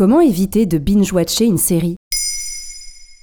Comment éviter de binge-watcher une série?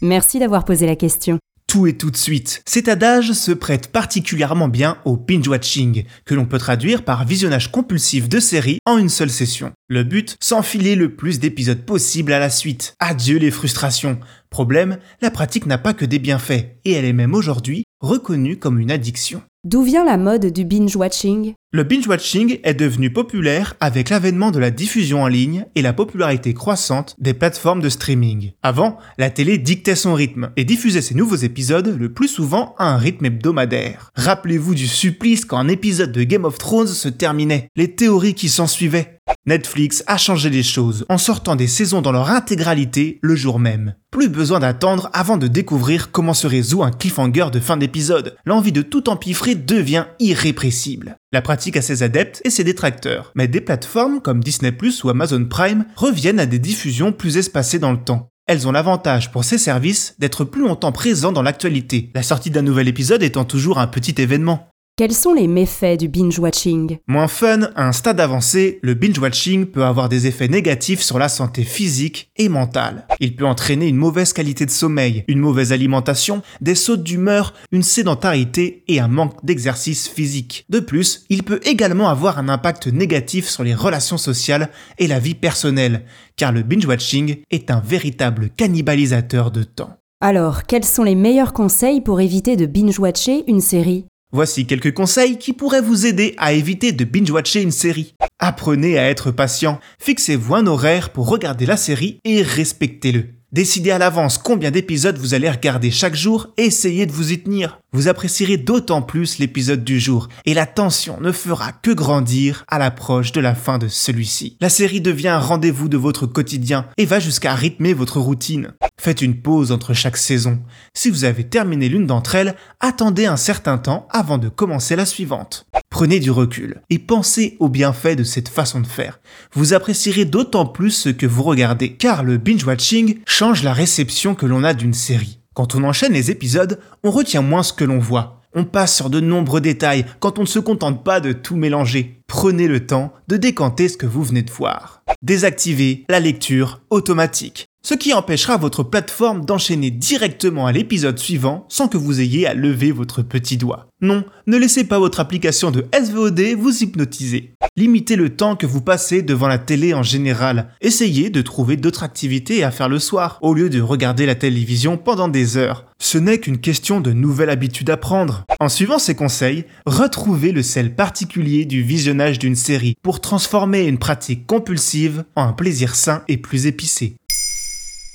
Merci d'avoir posé la question. Tout et tout de suite. Cet adage se prête particulièrement bien au binge-watching, que l'on peut traduire par visionnage compulsif de séries en une seule session. Le but, s'enfiler le plus d'épisodes possible à la suite. Adieu les frustrations. Problème, la pratique n'a pas que des bienfaits, et elle est même aujourd'hui reconnue comme une addiction. D'où vient la mode du binge-watching? Le binge-watching est devenu populaire avec l'avènement de la diffusion en ligne et la popularité croissante des plateformes de streaming. Avant, la télé dictait son rythme et diffusait ses nouveaux épisodes le plus souvent à un rythme hebdomadaire. Rappelez-vous du supplice quand un épisode de Game of Thrones se terminait, les théories qui s'en suivaient. Netflix a changé les choses en sortant des saisons dans leur intégralité le jour même. Plus besoin d'attendre avant de découvrir comment se résout un cliffhanger de fin d'épisode. L'envie de tout empiffrer devient irrépressible. La pratique a ses adeptes et ses détracteurs, mais des plateformes comme Disney ou Amazon Prime reviennent à des diffusions plus espacées dans le temps. Elles ont l'avantage pour ces services d'être plus longtemps présents dans l'actualité, la sortie d'un nouvel épisode étant toujours un petit événement. Quels sont les méfaits du binge-watching? Moins fun, à un stade avancé, le binge-watching peut avoir des effets négatifs sur la santé physique et mentale. Il peut entraîner une mauvaise qualité de sommeil, une mauvaise alimentation, des sautes d'humeur, une sédentarité et un manque d'exercice physique. De plus, il peut également avoir un impact négatif sur les relations sociales et la vie personnelle, car le binge-watching est un véritable cannibalisateur de temps. Alors, quels sont les meilleurs conseils pour éviter de binge-watcher une série? Voici quelques conseils qui pourraient vous aider à éviter de binge-watcher une série. Apprenez à être patient, fixez-vous un horaire pour regarder la série et respectez-le. Décidez à l'avance combien d'épisodes vous allez regarder chaque jour et essayez de vous y tenir. Vous apprécierez d'autant plus l'épisode du jour et la tension ne fera que grandir à l'approche de la fin de celui-ci. La série devient un rendez-vous de votre quotidien et va jusqu'à rythmer votre routine. Faites une pause entre chaque saison. Si vous avez terminé l'une d'entre elles, attendez un certain temps avant de commencer la suivante. Prenez du recul et pensez aux bienfaits de cette façon de faire. Vous apprécierez d'autant plus ce que vous regardez, car le binge-watching change la réception que l'on a d'une série. Quand on enchaîne les épisodes, on retient moins ce que l'on voit. On passe sur de nombreux détails quand on ne se contente pas de tout mélanger. Prenez le temps de décanter ce que vous venez de voir. Désactivez la lecture automatique ce qui empêchera votre plateforme d'enchaîner directement à l'épisode suivant sans que vous ayez à lever votre petit doigt. Non, ne laissez pas votre application de SVOD vous hypnotiser. Limitez le temps que vous passez devant la télé en général. Essayez de trouver d'autres activités à faire le soir, au lieu de regarder la télévision pendant des heures. Ce n'est qu'une question de nouvelle habitude à prendre. En suivant ces conseils, retrouvez le sel particulier du visionnage d'une série pour transformer une pratique compulsive en un plaisir sain et plus épicé.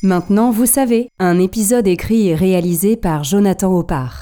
Maintenant, vous savez, un épisode écrit et réalisé par Jonathan Oppard.